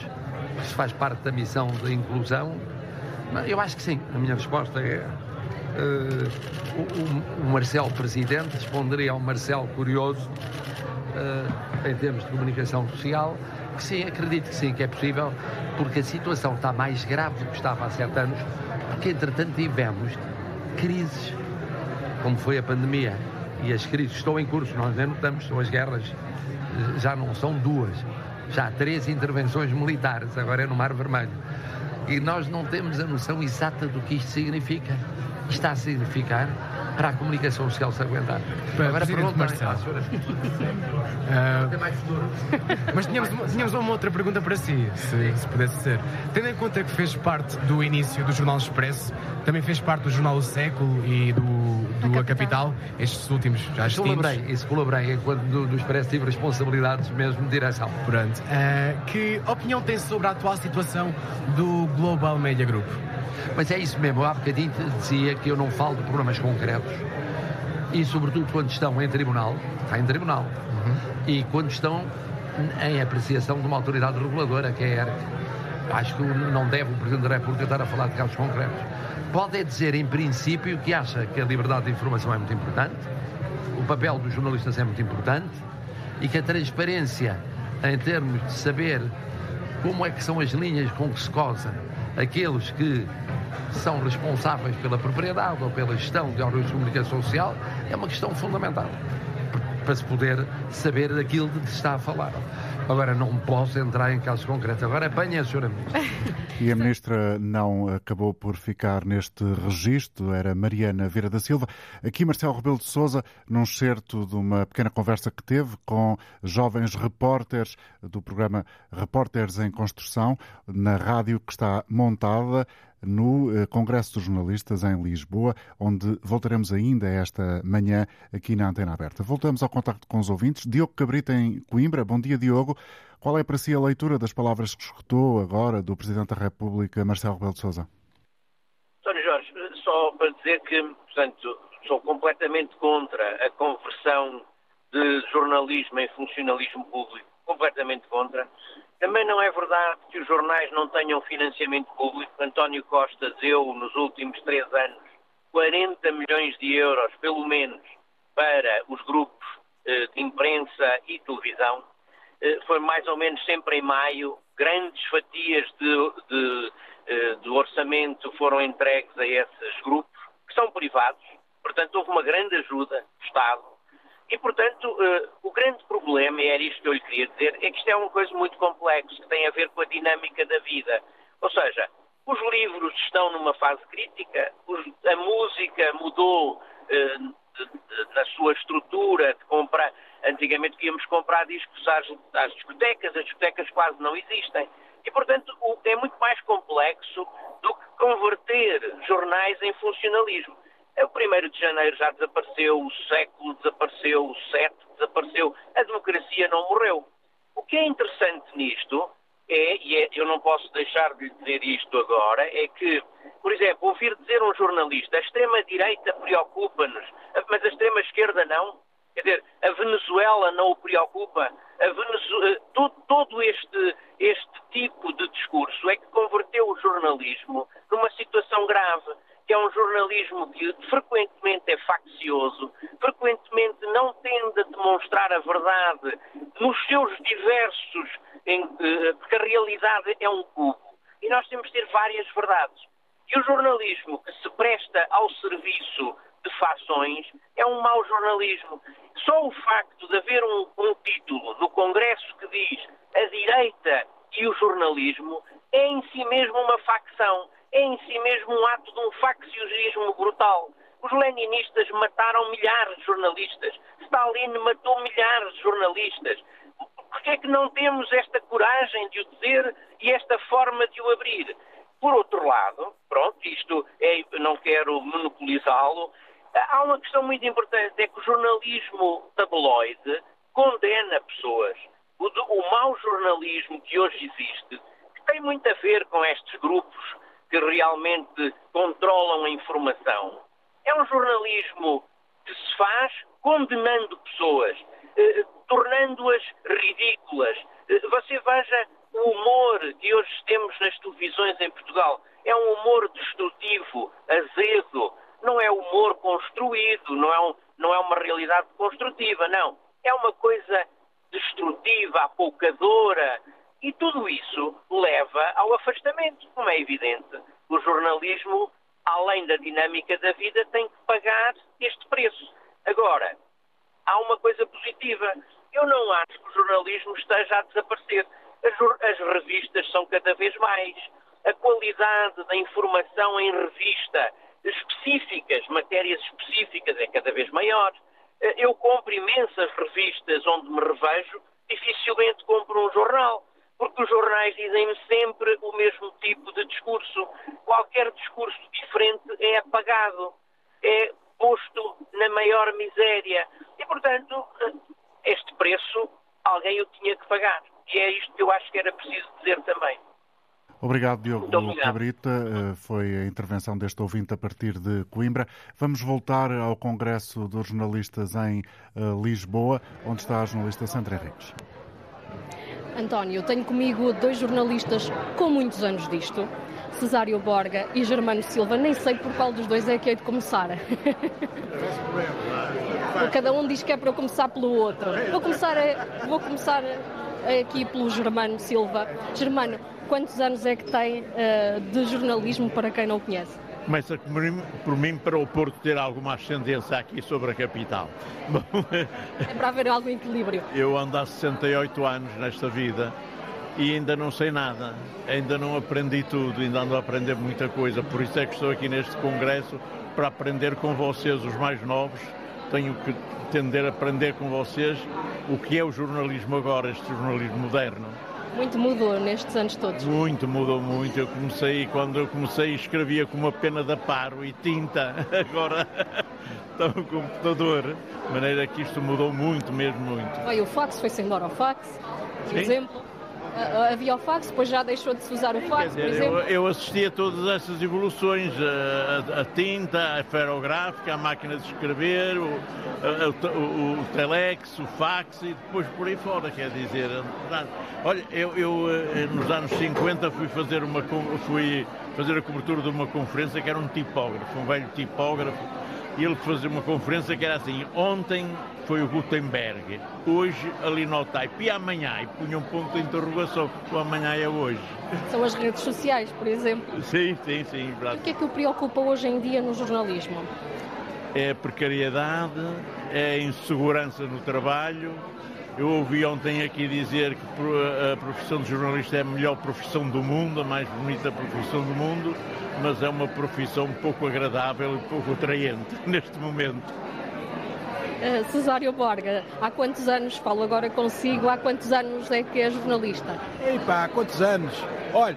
isso faz parte da missão da inclusão. Eu acho que sim, a minha resposta é eh, o, o- Marcelo Presidente responderia ao Marcelo Curioso eh, em termos de comunicação social, que sim, acredito que sim, que é possível, porque a situação está mais grave do que estava há sete anos, porque entretanto tivemos crises, como foi a pandemia, e as crises estão em curso, nós nem notamos, são as guerras, já não são duas, já há três intervenções militares, agora é no Mar Vermelho. E nós não temos a noção exata do que isto significa. Está a significar para a comunicação social se aguentar. Para Agora pergunta Marcelo. à senhora. [laughs] Ah, mais futuro. Mas tínhamos, uma- tínhamos uma outra pergunta para si, se, se pudesse ser. Tendo em conta que fez parte do início do Jornal Expresso, também fez parte do Jornal O Século e do, do A Capital, estes últimos já extintos. Colaborei, isso colaborei, enquanto do, do Expresso tive responsabilidades mesmo de direção. Pronto. Ah, que opinião tem sobre a atual situação do Global Media Group? Mas é isso mesmo, eu há bocadinho dizia que eu não falo de problemas concretos e, sobretudo, quando estão em tribunal, está em tribunal, e quando estão em apreciação de uma autoridade reguladora, que é a ERC. Acho que não deve o Presidente da República estar a falar de casos concretos. Pode é dizer, em princípio, que acha que a liberdade de informação é muito importante, o papel dos jornalistas é muito importante e que a transparência, em termos de saber como é que são as linhas com que se cosem aqueles que são responsáveis pela propriedade ou pela gestão de órgãos de comunicação social, é uma questão fundamental para se poder saber daquilo de que se está a falar. Agora, não posso entrar em casos concretos. Agora, apanha a senhora Ministra. [laughs] E a ministra não acabou por ficar neste registro, era Mariana Vieira da Silva. Aqui Marcelo Rebelo de Sousa, num certo de uma pequena conversa que teve com jovens repórteres do programa Repórteres em Construção, na rádio que está montada no eh, Congresso dos Jornalistas em Lisboa, onde voltaremos ainda esta manhã aqui na Antena Aberta. Voltamos ao contacto com os ouvintes. Diogo Cabrita em Coimbra. Bom dia, Diogo. Qual é para si a leitura das palavras que escutou agora do Presidente da República, Marcelo Rebelo de Sousa? António Jorge, só para dizer que, portanto, sou completamente contra a conversão de jornalismo em funcionalismo público. Completamente contra. Também não é verdade que os jornais não tenham financiamento público. António Costa deu, nos últimos três anos, 40 milhões de euros, pelo menos, para os grupos eh, de imprensa e televisão. Eh, foi mais ou menos sempre em maio. Grandes fatias de, de, eh, do orçamento foram entregues a esses grupos, que são privados. Portanto, houve uma grande ajuda do Estado. E, portanto, eh, o grande problema, e era isto que eu lhe queria dizer, é que isto é uma coisa muito complexa, que tem a ver com a dinâmica da vida. Ou seja, os livros estão numa fase crítica, a música mudou eh, na sua estrutura de comprar. Antigamente íamos comprar discos às, às discotecas, as discotecas quase não existem. E, portanto, o- é muito mais complexo do que converter jornais em funcionalismo. O 1 de janeiro já desapareceu, o século desapareceu, o 7 desapareceu, a democracia não morreu. O que é interessante nisto é, e é, eu não posso deixar de dizer isto agora, é que, por exemplo, ouvir dizer um jornalista, a extrema-direita preocupa-nos, mas a extrema-esquerda não. Quer dizer, a Venezuela não o preocupa. Venezuela, todo, todo este, este tipo de discurso é que converteu o jornalismo numa situação grave é um jornalismo que frequentemente é faccioso, frequentemente não tende a demonstrar a verdade nos seus diversos, em, eh, porque a realidade é um cubo. E nós temos de ter várias verdades. E o jornalismo que se presta ao serviço de fações é um mau jornalismo. Só o facto de haver um, um título no Congresso que diz a direita e o jornalismo é em si mesmo uma facção é em si mesmo um ato de um facciosismo brutal. Os leninistas mataram milhares de jornalistas. Stalin matou milhares de jornalistas. Por que é que não temos esta coragem de o dizer e esta forma de o abrir? Por outro lado, pronto, isto é, não quero monopolizá-lo, há uma questão muito importante, é que o jornalismo tabloide condena pessoas. O, o mau jornalismo que hoje existe, que tem muito a ver com estes grupos que realmente controlam a informação. É um jornalismo que se faz condenando pessoas, eh, tornando-as ridículas. Eh, você veja o humor que hoje temos nas televisões em Portugal. É um humor destrutivo, azedo, não é humor construído, não é, um, não é uma realidade construtiva, não. É uma coisa destrutiva, apoucadora, e tudo isso leva ao afastamento, como é evidente. O jornalismo, além da dinâmica da vida, tem que pagar este preço. Agora, há uma coisa positiva. Eu não acho que o jornalismo esteja a desaparecer. As, as revistas são cada vez mais. A qualidade da informação em revista específicas, matérias específicas, é cada vez maior. Eu compro imensas revistas onde me revejo, dificilmente compro um jornal porque os jornais dizem-me sempre o mesmo tipo de discurso. Qualquer discurso diferente é apagado, é posto na maior miséria. E, portanto, este preço alguém o tinha que pagar. E é isto que eu acho que era preciso dizer também. Obrigado, Diogo Cabrita. Eh, foi a intervenção deste ouvinte a partir de Coimbra. Vamos voltar ao Congresso dos Jornalistas em eh, Lisboa, onde está a jornalista Sandra Henriques. António, tenho comigo dois jornalistas com muitos anos disto, Cesário Borga e Germano Silva. Nem sei por qual dos dois é que hei de começar. [laughs] Cada um diz que é para eu começar pelo outro. Vou começar, vou começar aqui pelo Germano Silva. Germano, quantos anos é que tem uh, de jornalismo para quem não conhece? Começa por mim para o Porto ter alguma ascendência aqui sobre a capital. [laughs] é para haver algum equilíbrio. Eu ando há 68 anos nesta vida e ainda não sei nada, ainda não aprendi tudo, ainda ando a aprender muita coisa, por isso é que estou aqui neste congresso para aprender com vocês, os mais novos. Tenho que tender a aprender com vocês o que é o jornalismo agora, este jornalismo moderno muito mudou nestes anos todos. Muito, mudou muito. Eu comecei, quando eu comecei, escrevia com uma pena de aparo e tinta. [laughs] Agora está o computador. De maneira que isto mudou muito, mesmo muito. Olha, o fax foi-se embora ao fax, por exemplo. Havia o fax, depois já deixou de se usar o fax, dizer, por exemplo. Eu, eu assisti a todas essas evoluções, a, a, tinta, a ferográfica, a máquina de escrever, o, a, o, o, telex, o fax e depois por aí fora, quer dizer. Olha, eu, eu eh, nos anos 50 fui fazer, uma, fui fazer a cobertura de uma conferência que era um tipógrafo, um velho tipógrafo, e ele fazia uma conferência que era assim, ontem foi o Gutenberg, hoje a Linotype e amanhã, e punha um ponto de interrogação, o amanhã é hoje. São as redes sociais, por exemplo. Sim, sim, sim. Verdade. O que é que o preocupa hoje em dia no jornalismo? É a precariedade, é a insegurança no trabalho. Eu ouvi ontem aqui dizer que a profissão de jornalista é a melhor profissão do mundo, a mais bonita profissão do mundo, mas é uma profissão pouco agradável e pouco atraente [laughs] neste momento. Uh, Cesário Borga, há quantos anos, falo agora consigo, há quantos anos é que é jornalista? Epá, há quantos anos? Olha,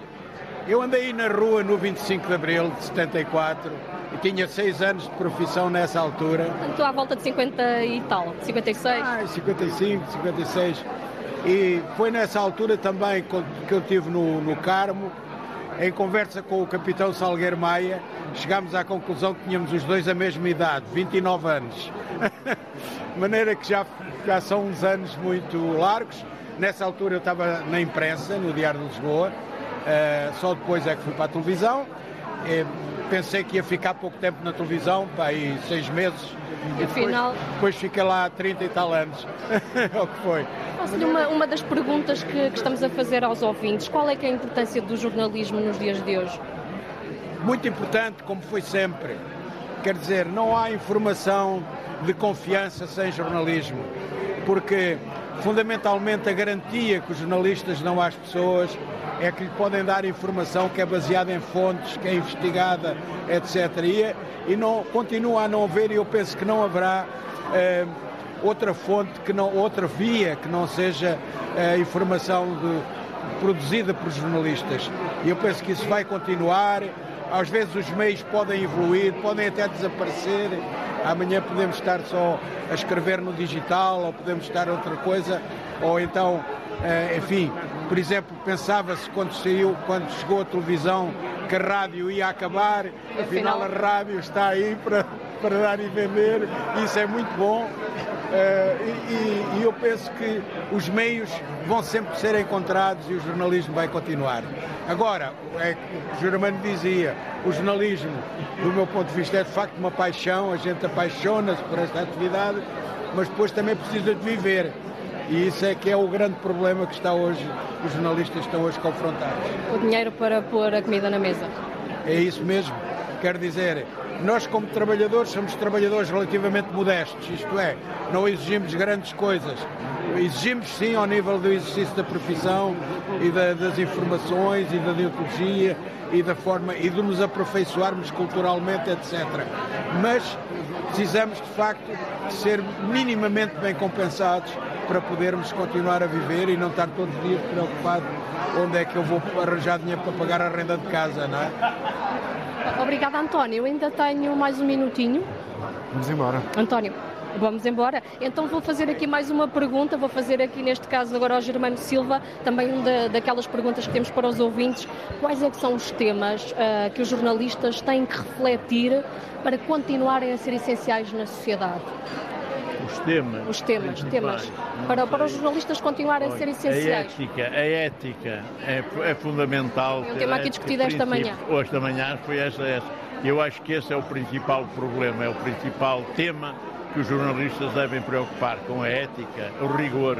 eu andei na rua no 25 de Abril de 74 e tinha 6 anos de profissão nessa altura. Portanto, à volta de 50 e tal, 56? Ah, 55, 56. E foi nessa altura também que eu estive no, no Carmo, em conversa com o capitão Salgueiro Maia, chegámos à conclusão que tínhamos os dois a mesma idade, 29 anos. [laughs] De maneira que já, já são uns anos muito largos. Nessa altura eu estava na imprensa, no Diário de Lisboa, só depois é que fui para a televisão. E pensei que ia ficar pouco tempo na televisão, para aí seis meses. E depois, depois fiquei lá 30 e tal anos. [laughs] é o que foi. Faço-lhe uma, uma das perguntas que, que estamos a fazer aos ouvintes. Qual é que é a importância do jornalismo nos dias de hoje? Muito importante, como foi sempre. Quer dizer, não há informação de confiança sem jornalismo, porque fundamentalmente a garantia que os jornalistas dão às pessoas é que lhe podem dar informação que é baseada em fontes, que é investigada, etc. E, e não, continua a não haver, e eu penso que não haverá eh, outra fonte, que não, outra via que não seja a eh, informação de, produzida por jornalistas. E eu penso que isso vai continuar. Às vezes os meios podem evoluir, podem até desaparecer. Amanhã podemos estar só a escrever no digital, ou podemos estar outra coisa, ou então, enfim, por exemplo, pensava-se quando saiu, quando chegou a televisão, que a rádio ia acabar, afinal a rádio está aí para, para dar e vender, isso é muito bom. Uh, e, e, eu penso que os meios vão sempre ser encontrados e o jornalismo vai continuar. Agora, é o Germano dizia, o jornalismo, do meu ponto de vista, é de facto uma paixão, a gente apaixona-se por esta atividade, mas depois também precisa de viver. E isso é que é o grande problema que está hoje, os jornalistas estão hoje confrontados. O dinheiro para pôr a comida na mesa. É isso mesmo. Quer dizer, nós, como trabalhadores, somos trabalhadores relativamente modestos, isto é, não exigimos grandes coisas. Exigimos, sim, ao nível do exercício da profissão e da, das informações e da deontologia e da forma e de nos aperfeiçoarmos culturalmente, etc. Mas precisamos, de facto, de ser minimamente bem compensados para podermos continuar a viver e não estar todos os dias preocupado onde é que eu vou arranjar dinheiro para pagar a renda de casa, não é? Obrigada, António. Eu ainda tenho mais um minutinho. Vamos embora. António, vamos embora. Então vou fazer aqui mais uma pergunta, vou fazer aqui neste caso agora ao Germano Silva, também uma daquelas perguntas que temos para os ouvintes. Quais é que são os temas uh, que os jornalistas têm que refletir para continuarem a ser essenciais na sociedade? Os temas. Os temas, temas. Para, para os jornalistas continuarem a ser essenciais. A ética, a ética é, é fundamental. É um tema aqui discutido esta manhã. Hoje da manhã foi esta, esta. Eu acho que esse é o principal problema, é o principal tema que os jornalistas devem preocupar com a ética, o rigor.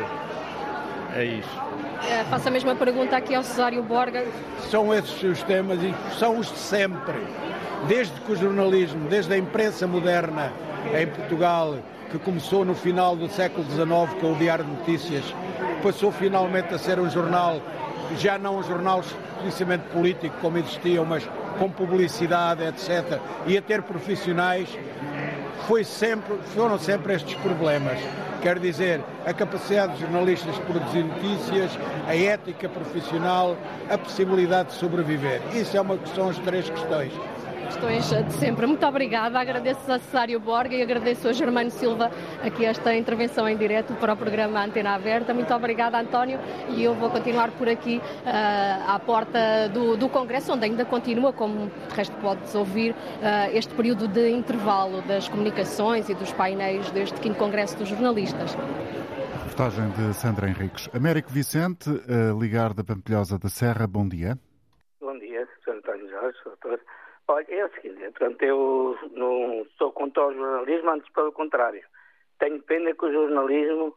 É isso. É, faço a mesma pergunta aqui ao Cesário Borga. São esses os temas e são os de sempre. Desde que o jornalismo, desde a imprensa moderna em Portugal que começou no final do século XIX com o Diário de Notícias, passou finalmente a ser um jornal, já não um jornal explicitamente político como existiam, mas com publicidade, etc., e a ter profissionais, foi sempre, foram sempre estes problemas. Quer dizer, a capacidade dos jornalistas de produzir notícias, a ética profissional, a possibilidade de sobreviver. Isso é uma, são as três questões questões de sempre. Muito obrigada, agradeço a Cesário Borga e agradeço a Germano Silva aqui esta intervenção em direto para o programa Antena Aberta. Muito obrigada, António, e eu vou continuar por aqui uh, à porta do, do, Congresso, onde ainda continua, como de resto podes ouvir, uh, este período de intervalo das comunicações e dos painéis deste 5 Congresso dos Jornalistas. Reportagem de Sandra Henriques. Américo Vicente, uh, ligar da Pampilhosa da Serra, bom dia. Bom dia, Sr. António Jorge, doutor. Olha, é o seguinte, portanto, eu não sou contra o jornalismo, antes pelo contrário. Tenho pena que o jornalismo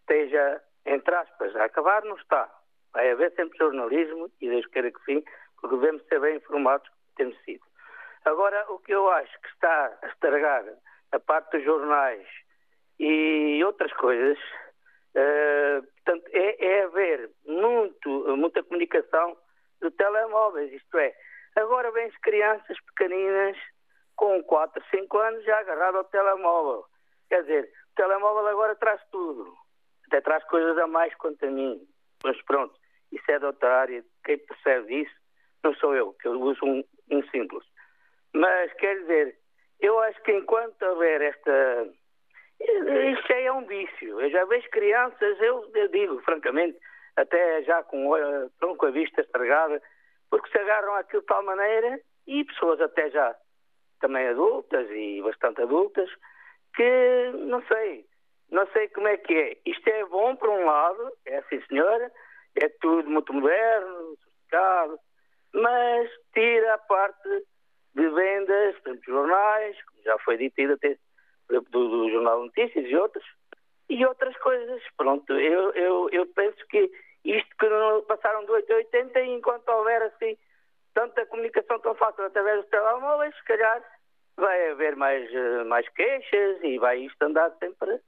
esteja, entre aspas, a acabar, não está. Vai haver sempre jornalismo, e Deus queira que sim, porque devemos ser bem informados, temos sido. Agora, o que eu acho que está a estragar a parte dos jornais e outras coisas, uh, portanto, é, é haver muito, muita comunicação de telemóveis, isto é, Agora vêm as crianças pequeninas com 4, 5 anos já agarrado ao telemóvel. Quer dizer, o telemóvel agora traz tudo. Até traz coisas a mais quanto a mim. Mas pronto, isso é da outra área. Quem percebe isso não sou eu, que eu uso um, um simples. Mas quer dizer, eu acho que enquanto houver esta, Isto é um vício. Eu já vejo crianças, eu, eu digo francamente, até já com tronco a vista estragada, porque se agarram àquilo de tal maneira, e pessoas até já também adultas e bastante adultas, que não sei, não sei como é que é. Isto é bom por um lado, é assim senhora, é tudo muito moderno, sofisticado, mas tira a parte de vendas, por exemplo, jornais, como já foi dito até do, do Jornal Notícias e outros, e outras coisas. Pronto, eu, eu, eu penso que isto que não passaram do 8 a 80, enquanto houver assim tanta comunicação tão fácil através dos telemóveis, se calhar vai haver mais, eh, mais queixas e vai isto andar sempre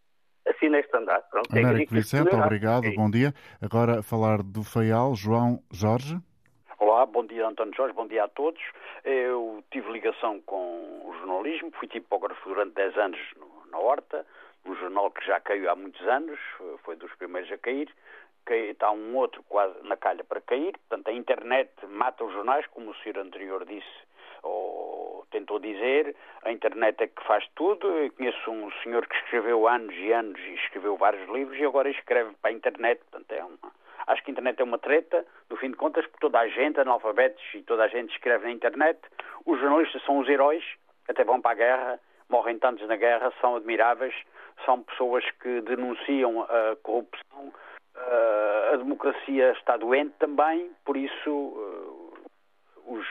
assim neste andar. Pronto, Américo Vicente, obrigado, bom dia. Agora falar do FAIAL, João Jorge. Olá, bom dia António Jorge, bom dia a todos. Eu tive ligação com o jornalismo, fui tipógrafo durante 10 anos na Horta, um jornal que já caiu há muitos anos, foi dos primeiros a cair, está um outro quase na calha para cair, portanto a internet mata os jornais, como o senhor anterior disse, ou tentou dizer, a internet é que faz tudo. Eu conheço um senhor que escreveu anos e anos e escreveu vários livros e agora escreve para a internet, portanto é uma Acho que a internet é uma treta, no fim de contas, porque toda a gente, analfabetos e toda a gente escreve na internet. Os jornalistas são os heróis, até vão para a guerra, morrem tantos na guerra, são admiráveis, são pessoas que denunciam a corrupção. A democracia está doente também, por isso os,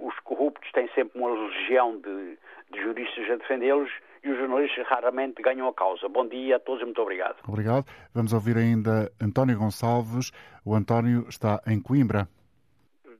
os corruptos têm sempre uma legião de, de juristas a defendê-los e os jornalistas raramente ganham a causa. Bom dia a todos e muito obrigado. Obrigado. Vamos ouvir ainda António Gonçalves. O António está em Coimbra.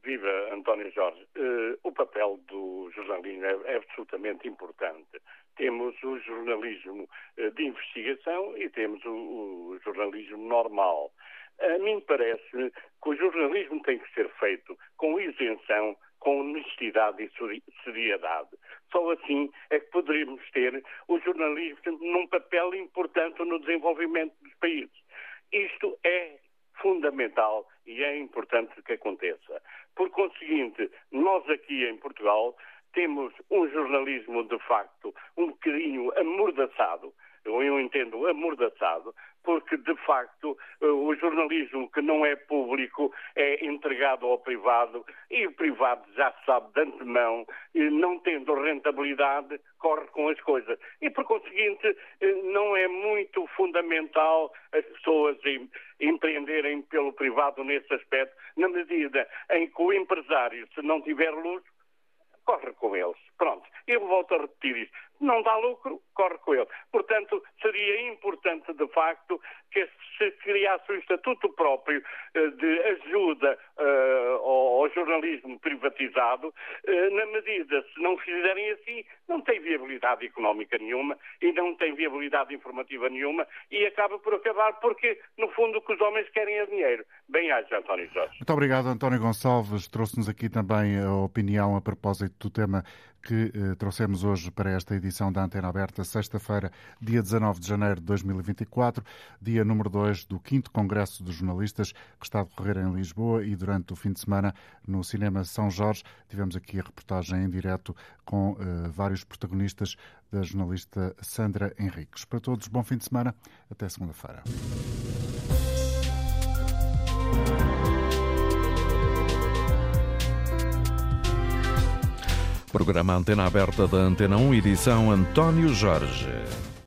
Viva António Jorge. Uh, o papel do jornalismo é, é, absolutamente importante. Temos o jornalismo uh, de investigação e temos o, o jornalismo normal. A mim parece que o jornalismo tem que ser feito com isenção, com honestidade e seriedade. Só assim é que poderíamos ter o jornalismo num papel importante no desenvolvimento dos países. Isto é fundamental e é importante que aconteça. Por conseguinte, nós aqui em Portugal temos um jornalismo de facto um bocadinho amordaçado, eu entendo amordaçado, porque de facto eh, o jornalismo que não é público é entregado ao privado e o privado já sabe de antemão, não tendo rentabilidade, corre com as coisas. E por conseguinte, eh, não é muito fundamental as pessoas empreenderem pelo privado nesse aspecto, na medida em que o empresário, se não tiver luz, corre com eles. Pronto, eu volto a repetir isto. Não dá lucro, corre com ele. Portanto, seria importante, de facto, que se criasse um estatuto próprio uh, de ajuda uh, ao, jornalismo privatizado, uh, na medida, se não fizerem assim, não tem viabilidade económica nenhuma e não tem viabilidade informativa nenhuma e acaba por acabar porque, no fundo, o que os homens querem é dinheiro. Bem-aja, António Jorge. Muito obrigado, António Gonçalves. Trouxe-nos aqui também a opinião a propósito do tema que eh, trouxemos hoje para esta edição da Antena Aberta, sexta-feira, dia 19 de janeiro de 2024, dia número 2 do 5 Congresso dos Jornalistas, que está a decorrer em Lisboa e durante o fim de semana no Cinema São Jorge. Tivemos aqui a reportagem em direto com eh, vários protagonistas da jornalista Sandra Henriques. Para todos, bom fim de semana. Até segunda-feira. Programa Antena Aberta da Antena 1, edição António Jorge.